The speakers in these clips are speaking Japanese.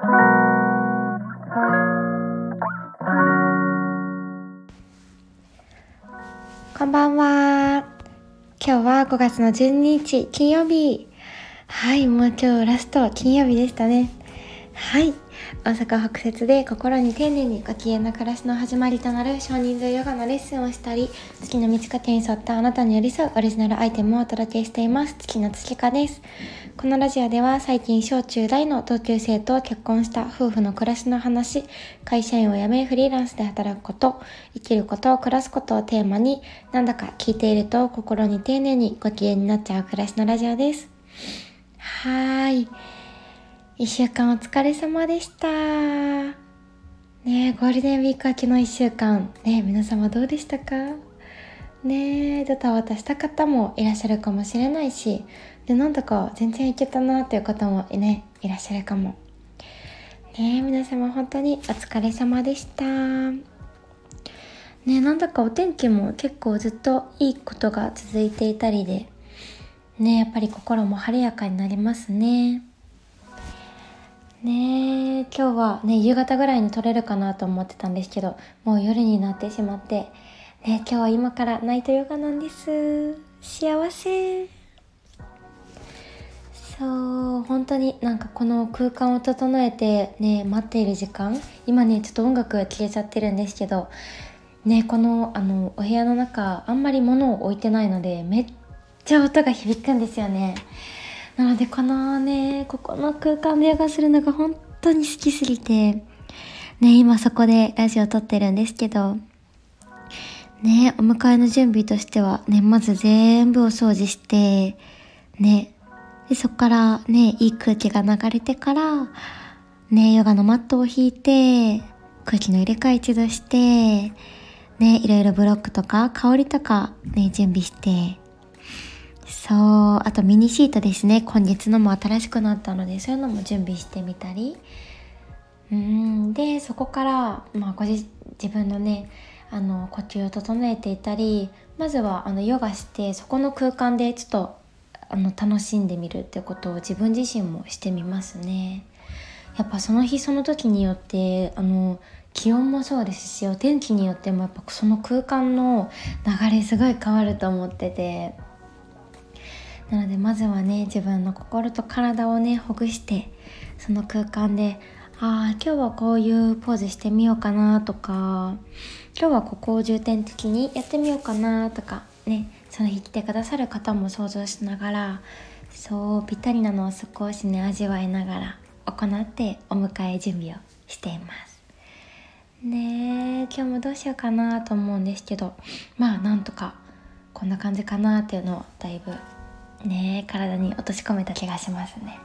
こんばんは。今日は5月の12日金曜日。はい、もう今日ラスト金曜日でしたね。はい。大阪北節で心に丁寧にご機嫌な暮らしの始まりとなる少人数ヨガのレッスンをしたり、月の満ち欠けに沿ったあなたに寄り添うオリジナルアイテムをお届けしています。月の月花です。このラジオでは最近小中大の同級生と結婚した夫婦の暮らしの話、会社員を辞めフリーランスで働くこと、生きることを、暮らすことをテーマに、なんだか聞いていると心に丁寧にご機嫌になっちゃう暮らしのラジオです。はーい。一週間お疲れ様でした。ねゴールデンウィーク明けの一週間、ね皆様どうでしたか？ねドタバタした方もいらっしゃるかもしれないし、でなんだか全然いけたなっていう方もねいらっしゃるかも。ね皆様本当にお疲れ様でした。ねなんだかお天気も結構ずっといいことが続いていたりでねやっぱり心も晴れやかになりますね。ね今日はね夕方ぐらいに撮れるかなと思ってたんですけどもう夜になってしまってね今日は今からナイトヨガなんです。幸せ。そう本当になんかこの空間を整えてね待っている時間。今ねちょっと音楽が消えちゃってるんですけどねこのあのお部屋の中あんまり物を置いてないのでめっちゃ音が響くんですよね。なのでこのねここの空間でヨガするのが本当に好きすぎてね今そこでラジオ撮ってるんですけどねお迎えの準備としてはねまず全部お掃除してねでそこからねいい空気が流れてからねヨガのマットを引いて空気の入れ替え一度してねいろいろブロックとか香りとかね準備してそう。あとミニシートですね。今月のも新しくなったのでそういうのも準備してみたり。うん。でそこからまあご自自分のねあの呼吸を整えていたりまずはあのヨガしてそこの空間でちょっとあの楽しんでみるってことを自分自身もしてみますね。やっぱその日その時によってあの気温もそうですしお天気によってもやっぱその空間の流れすごい変わると思ってて。なのでまずはね自分の心と体をねほぐしてその空間でああ今日はこういうポーズしてみようかなとか今日はここを重点的にやってみようかなとかねその日来てくださる方も想像しながらそうぴったりなのを少しね味わいながら行ってお迎え準備をしています。ねえ今日もどうしようかなと思うんですけどまあなんとかこんな感じかなっていうのをだいぶね体に落とし込めた気がしますね。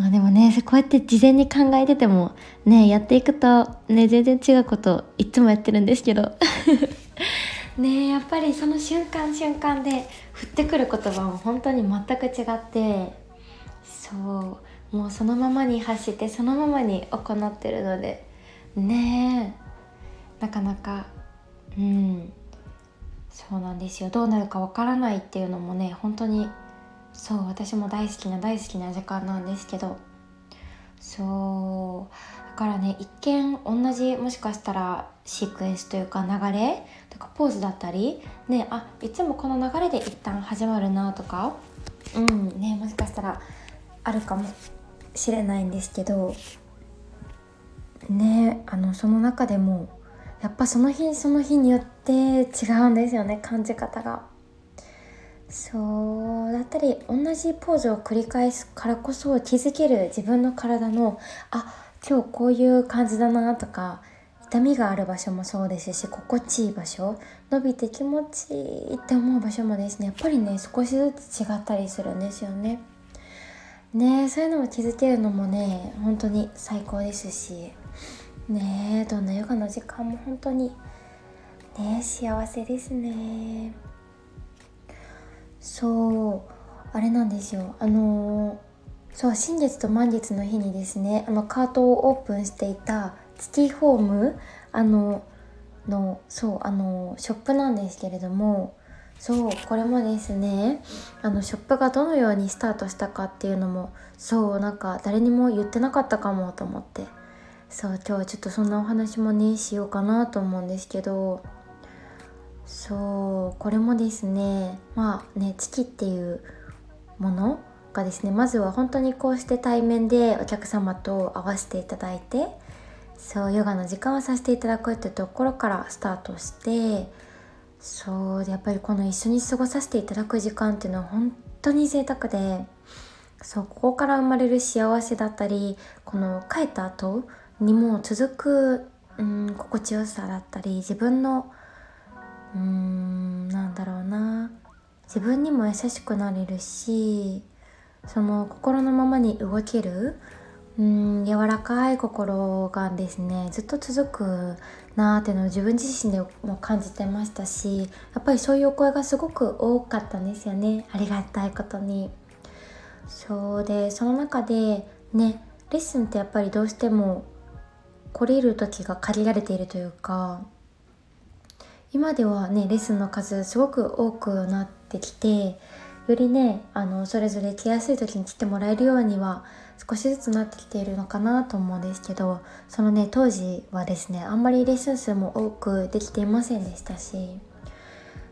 あでもねこうやって事前に考えててもねやっていくとね全然違うこといつもやってるんですけど。ねやっぱりその瞬間瞬間で降ってくる言葉も本当に全く違ってそうもうそのままに走ってそのままに行ってるのでねえなかなかうん。そうなんですよ。どうなるかわからないっていうのもね本当にそう私も大好きな大好きな時間なんですけど。そうだからね一見同じもしかしたらシークエンスというか流れとかポーズだったりねあいつもこの流れで一旦始まるなとかうんねもしかしたらあるかもしれないんですけど。ねあのその中でもやっぱその日その日によって違うんですよね感じ方が。そうだったり同じポーズを繰り返すからこそ気づける自分の体のあ今日こういう感じだなとか痛みがある場所もそうですし心地いい場所伸びて気持ちいいって思う場所もですねやっぱりね少しずつ違ったりするんですよね。ねそういうのも気づけるのもね本当に最高ですしねえどんなヨガの時間も本当にね幸せですね。そうあれなんですよあのそう新月と満月の日にですねあのカートをオープンしていた月ホームあののそうあのショップなんですけれどもそうこれもですねあのショップがどのようにスタートしたかっていうのもそうなんか誰にも言ってなかったかもと思ってそう今日はちょっとそんなお話もねしようかなと思うんですけど。そうこれもですねまあね月っていうものがですねまずは本当にこうして対面でお客様と会わせていただいてそうヨガの時間をさせていただくってところからスタートしてそうでやっぱりこの一緒に過ごさせていただく時間っていうのは本当に贅沢でそうここから生まれる幸せだったりこの帰った後にも続く、うん、心地よさだったり自分のうんなんだろうな自分にも優しくなれるしその心のままに動けるうん柔らかい心がですねずっと続くなーっていうのを自分自身でも感じてましたしやっぱりそういうお声がすごく多かったんですよねありがたいことに。そうでその中でねレッスンってやっぱりどうしても来れる時が限られているというか今ではねレッスンの数すごく多くなってきてよりねあのそれぞれ来やすい時に来てもらえるようには少しずつなってきているのかなと思うんですけどそのね当時はですねあんまりレッスン数も多くできていませんでしたし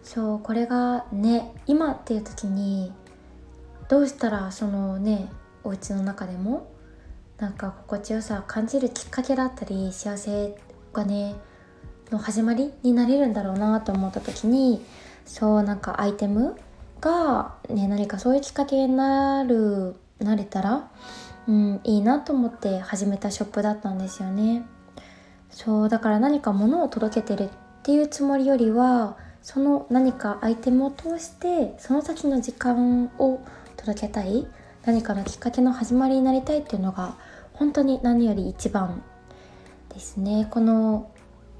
そうこれがね今っていう時にどうしたらそのねお家の中でもなんか心地よさを感じるきっかけだったり幸せがねの始まりになれるんだろうなと思った時にそうなんかアイテムが、ね、何かそういうきっかけになるなれたら、うん、いいなと思って始めたショップだったんですよね。そうだから何か物を届けてるっていうつもりよりはその何かアイテムを通してその先の時間を届けたい何かのきっかけの始まりになりたいっていうのが本当に何より一番ですね。この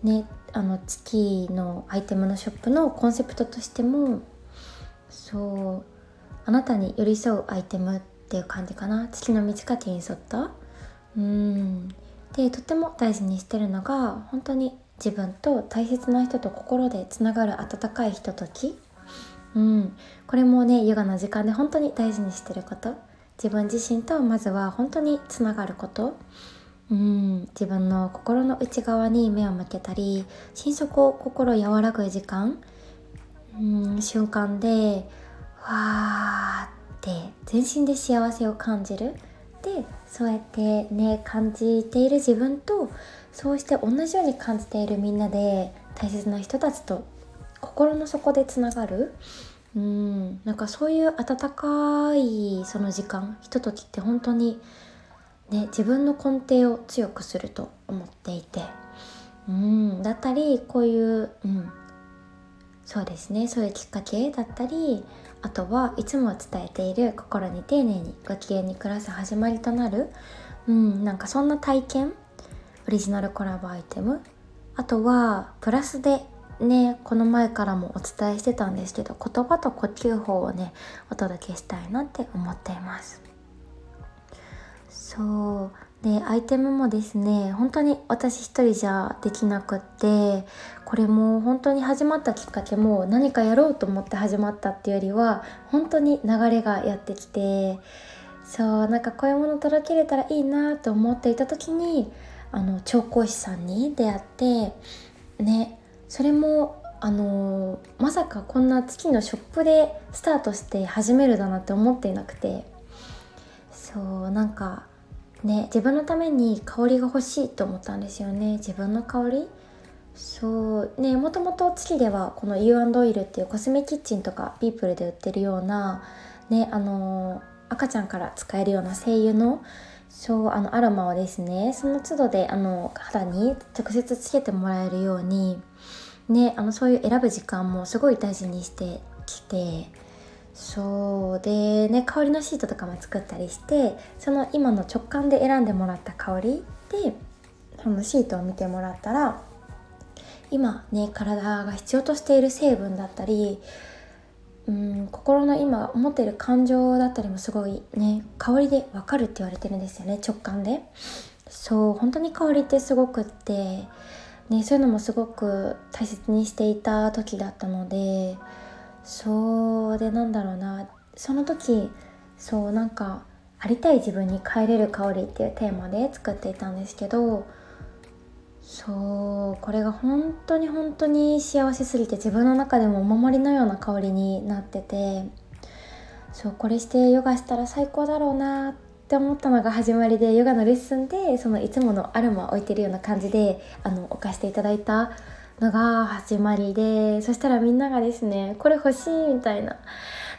ねあの月のアイテムのショップのコンセプトとしてもそうあなたに寄り添うアイテムっていう感じかな。月の満ち欠けに沿った。うん。でとっても大事にしてるのが本当に自分と大切な人と心でつながる温かいひととき。うん。これもねヨガの時間で本当に大事にしてること。自分自身とまずは本当につながること。うん自分の心の内側に目を向けたり心底心和らぐ時間。うん瞬間でわーって全身で幸せを感じる。でそうやってね感じている自分とそうして同じように感じているみんなで大切な人たちと心の底でつながる。うん。なんかそういう温かいその時間ひとときって本当にね自分の根底を強くすると思っていて。うん。だったりこういう、うん、そうですね。そういうきっかけだったりあとはいつも伝えている心に丁寧にご機嫌に暮らす始まりとなる、うん、なんかそんな体験オリジナルコラボアイテムあとはプラスでねこの前からもお伝えしてたんですけど言葉と呼吸法をねお届けしたいなって思っています。そう。でアイテムもですね本当に私一人じゃできなくってこれも本当に始まったきっかけも何かやろうと思って始まったっていうよりは本当に流れがやってきてそうなんかこういうもの届けれたらいいなと思っていた時にあの調香師さんに出会ってねそれもあのまさかこんな月のショップでスタートして始めるだなって思っていなくて。そうなんかね自分のために香りが欲しいと思ったんですよね。自分の香り。そうねもともと月ではこの U&Oil っていうコスメキッチンとかピープルで売ってるようなねあの赤ちゃんから使えるような精油のそうあのアロマをですねその都度であの肌に直接つけてもらえるようにねあのそういう選ぶ時間もすごい大事にしてきてそうでね香りのシートとかも作ったりしてその今の直感で選んでもらった香りでそのシートを見てもらったら今ね体が必要としている成分だったりうん心の今思っている感情だったりもすごいね香りでわかるって言われてるんですよね直感で。そう本当に香りってすごくってね、そういうのもすごく大切にしていた時だったのでそうでなんだろうなその時そうなんかありたい自分に帰れる香りっていうテーマで作っていたんですけどそうこれが本当に本当に幸せすぎて自分の中でもお守りのような香りになっててそうこれしてヨガしたら最高だろうなって思ったのが始まりでヨガのレッスンでそのいつものアロマ置いてるような感じであの置かせていただいたのが始まりでそしたらみんながですねこれ欲しいみたいな、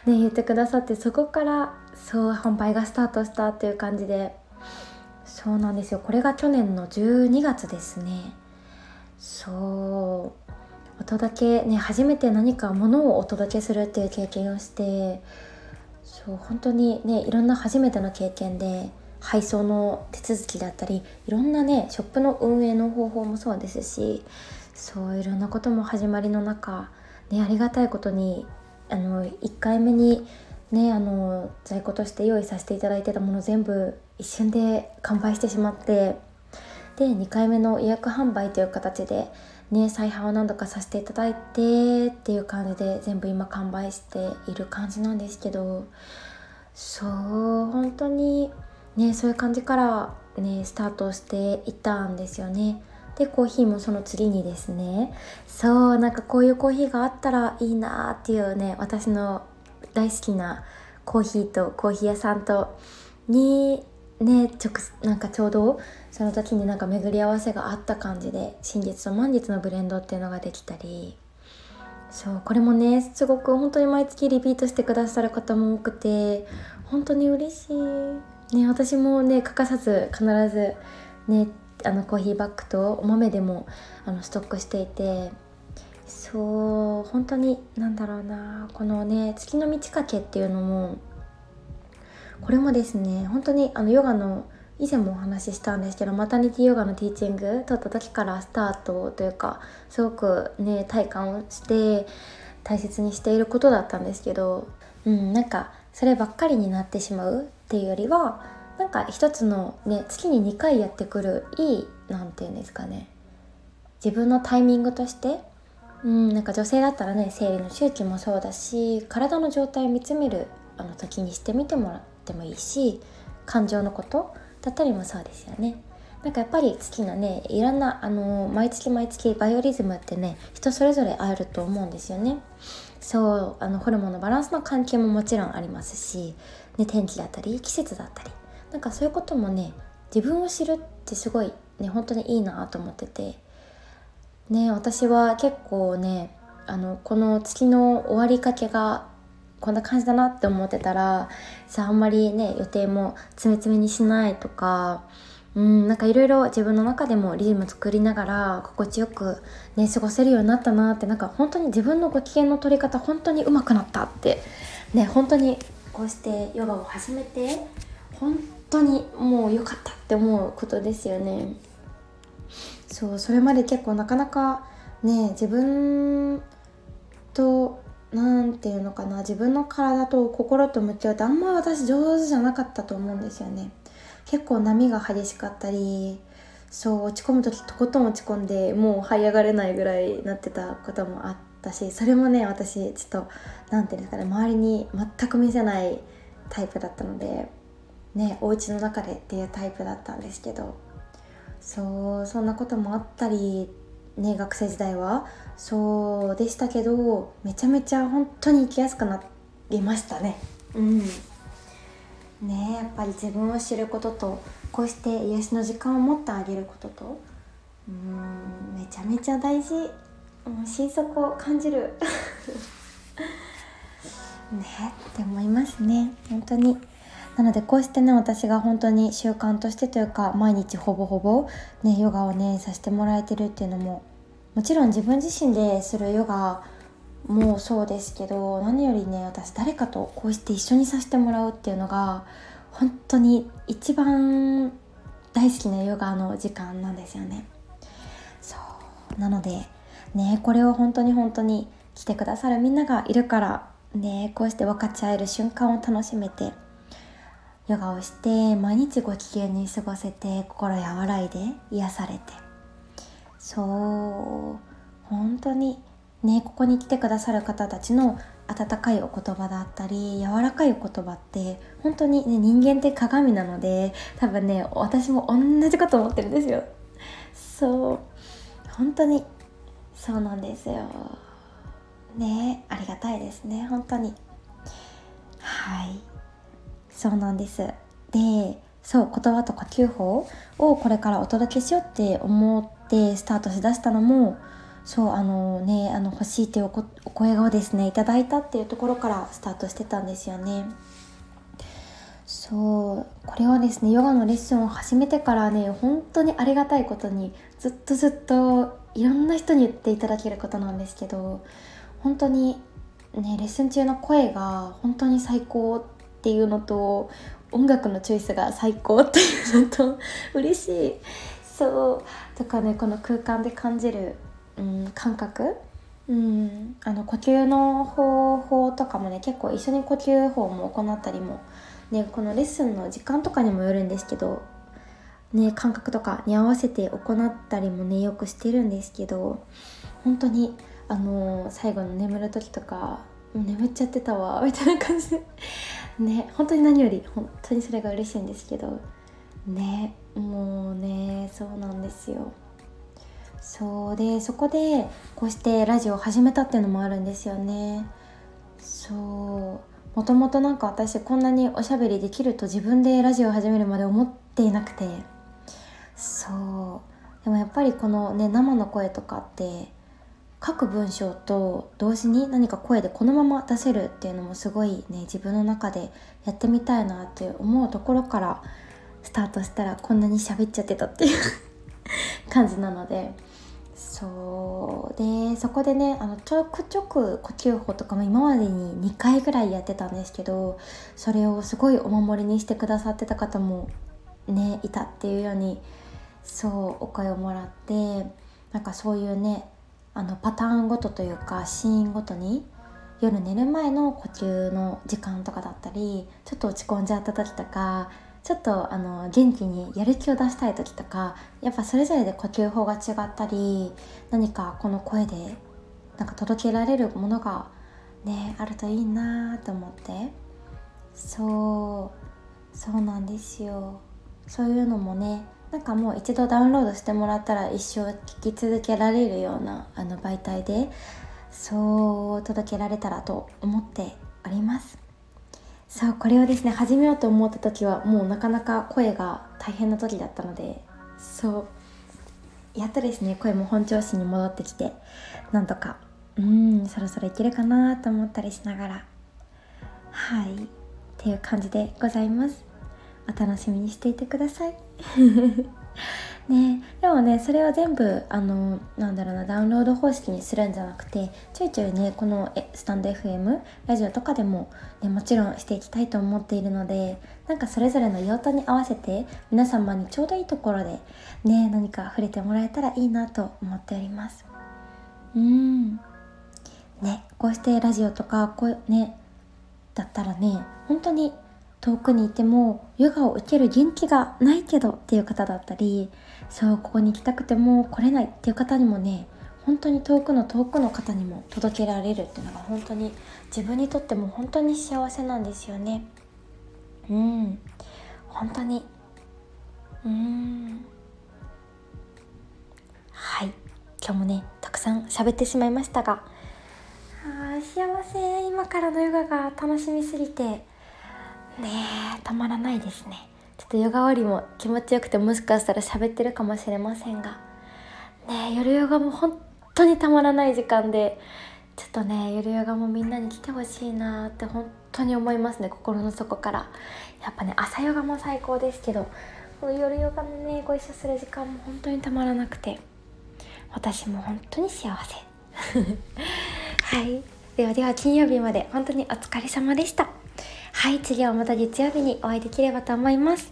ね、言ってくださってそこからそう販売がスタートしたっていう感じでそうなんですよ。これが去年の12月ですね。そう。お届けね初めて何か物をお届けするっていう経験をしてそう本当にねいろんな初めての経験で配送の手続きだったりいろんなねショップの運営の方法もそうですしそういろんなことも始まりの中、ね、ありがたいことにあの1回目にねあの在庫として用意させていただいてたもの全部一瞬で完売してしまってで2回目の予約販売という形でね再販を何度かさせていただいてっていう感じで全部今完売している感じなんですけどそう本当にねそういう感じからねスタートしていったんですよね。でコーヒーもその次にですねそうなんかこういうコーヒーがあったらいいなっていうね私の大好きなコーヒーとコーヒー屋さんとにね直なんかちょうどその時になんか巡り合わせがあった感じで新月と満月のブレンドっていうのができたり。そうこれもねすごく本当に毎月リピートしてくださる方も多くて本当に嬉しい。ね私もね欠かさず必ずねあのコーヒーバッグとお豆でもあのストックしていて。そう本当に何だろうなこのね月の満ち欠けっていうのもこれもですね本当にあのヨガの以前もお話ししたんですけどマタニティヨガのティーチング取った時からスタートというかすごくね体感をして大切にしていることだったんですけど、うん、なんかそればっかりになってしまうっていうよりはなんか一つのね月に2回やってくるいい何て言うんですかね自分のタイミングとしてうんなんか女性だったらね生理の周期もそうだし体の状態を見つめるあの時にしてみてもらってもいいし感情のことだったりもそうですよね。なんかやっぱり月のねいろんなあの毎月毎月バイオリズムってね人それぞれあると思うんですよね。そうあのホルモンのバランスの関係ももちろんありますし、ね、天気だったり季節だったりなんかそういうこともね自分を知るってすごいね本当にいいなと思っててね私は結構ねあのこの月の終わりかけがこんな感じだなって思ってたらさあんまりね予定も詰め詰めにしないとかうんなんかいろいろ自分の中でもリズム作りながら心地よくね過ごせるようになったなってなんか本当に自分のご機嫌の取り方本当に上手くなったってね本当にこうしてヨガを始めて本当にもう良かったって思うことですよね。そうそれまで結構なかなかね自分と何て言うのかな自分の体と心と向き合うってあんま私上手じゃなかったと思うんですよね。結構波が激しかったりそう落ち込む時とことん落ち込んでもう這い上がれないぐらいなってたこともあったしそれもね私ちょっと何て言うんですかね周りに全く見せないタイプだったのでねお家の中でっていうタイプだったんですけどそうそんなこともあったりね学生時代は。そうでしたけどめちゃめちゃ本当に生きやすくなりましたね。うん。ねやっぱり自分を知ることとこうして癒しの時間を持ってあげることとうんめちゃめちゃ大事。もう心底を感じる。ねって思いますね。本当になのでこうしてね私が本当に習慣としてというか毎日ほぼほぼねヨガをねさせてもらえてるっていうのももちろん自分自身でするヨガもそうですけど何よりね私誰かとこうして一緒にさせてもらうっていうのが本当に一番大好きなヨガの時間なんですよね。そう。なのでねこれを本当に本当に来てくださるみんながいるからねこうして分かち合える瞬間を楽しめてヨガをして毎日ご機嫌に過ごせて心和らいで癒されて。そう本当にねここに来てくださる方たちの温かいお言葉だったり柔らかいお言葉って本当にね人間って鏡なので多分ね私も同じこと思ってるんですよ。そう本当にそうなんですよ。ねありがたいですね本当に。はい。そうなんですでそう言葉と呼吸法をこれからお届けしようって思ってスタートしだしたのもそうあのねあの欲しいっていうお声をですねいただいたっていうところからスタートしてたんですよね。そうこれはですねヨガのレッスンを始めてからね本当にありがたいことにずっとずっといろんな人に言っていただけることなんですけど本当にねレッスン中の声が本当に最高っていうのと音楽のチョイスが最高っていうのと嬉しい。そう。とかねこの空間で感じるうん、感覚、うん、あの呼吸の方法とかもね結構一緒に呼吸法も行ったりも、ね、このレッスンの時間とかにもよるんですけど、ね、感覚とかに合わせて行ったりもねよくしてるんですけど本当にあのー、最後の眠る時とか眠っちゃってたわ みたいな感じで。ね本当に何より本当にそれが嬉しいんですけど。ねもうねそうなんですよ。そうでそこでこうしてラジオを始めたっていうのもあるんですよね。そう。もともとなんか私こんなにおしゃべりできると自分でラジオを始めるまで思っていなくて。そう。でもやっぱりこのね生の声とかって書く文章と同時に何か声でこのまま出せるっていうのもすごいね自分の中でやってみたいなって思うところからスタートしたらこんなに喋っちゃってたっていう 感じなのでそう。でそこでねあのちょくちょく呼吸法とかも今までに2回ぐらいやってたんですけどそれをすごいお守りにしてくださってた方もねいたっていうようにそうお声をもらってなんかそういうねあのパターンごとというかシーンごとに夜寝る前の呼吸の時間とかだったりちょっと落ち込んじゃった時とかちょっとあの元気にやる気を出したい時とかやっぱそれぞれで呼吸法が違ったり何かこの声でなんか届けられるものがねあるといいなと思って。そうそうなんですよ。そういうのもねなんかもう一度ダウンロードしてもらったら一生聞き続けられるようなあの媒体でそう届けられたらと思っております。そうこれをですね始めようと思った時はもうなかなか声が大変な時だったのでそうやっとですね声も本調子に戻ってきてなんとかうんそろそろいけるかなと思ったりしながらはいっていう感じでございますお楽しみにしていてください。ねでもねそれを全部あのなんだろうなダウンロード方式にするんじゃなくてちょいちょいねこのえスタンド FM ラジオとかでも、ね、もちろんしていきたいと思っているのでなんかそれぞれの用途に合わせて皆様にちょうどいいところでね何か触れてもらえたらいいなと思っております。うん。ねこうしてラジオとかこうねだったらね本当に遠くにいてもヨガを受ける元気がないけどっていう方だったりそうここに行きたくても来れないっていう方にもね本当に遠くの遠くの方にも届けられるっていうのが本当に自分にとっても本当に幸せなんですよね。うん。本当に。うん。はい。今日もねたくさん喋ってしまいましたが。あ幸せ。今からのヨガが楽しみすぎて。ねえたまらないですね。ちょっとヨガ終わりも気持ちよくてもしかしたら喋ってるかもしれませんが。ねえ夜ヨガも本当にたまらない時間でちょっとね夜ヨガもみんなに来てほしいなって本当に思いますね心の底から。やっぱね朝ヨガも最高ですけどこの夜ヨガのねご一緒する時間も本当にたまらなくて私も本当に幸せ。はい。ではでは金曜日まで本当にお疲れ様でした。はい次はまた月曜日にお会いできればと思います。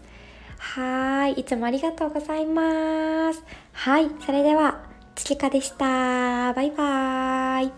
はいいつもありがとうございます。はいそれではちきかでした。バイバーイ。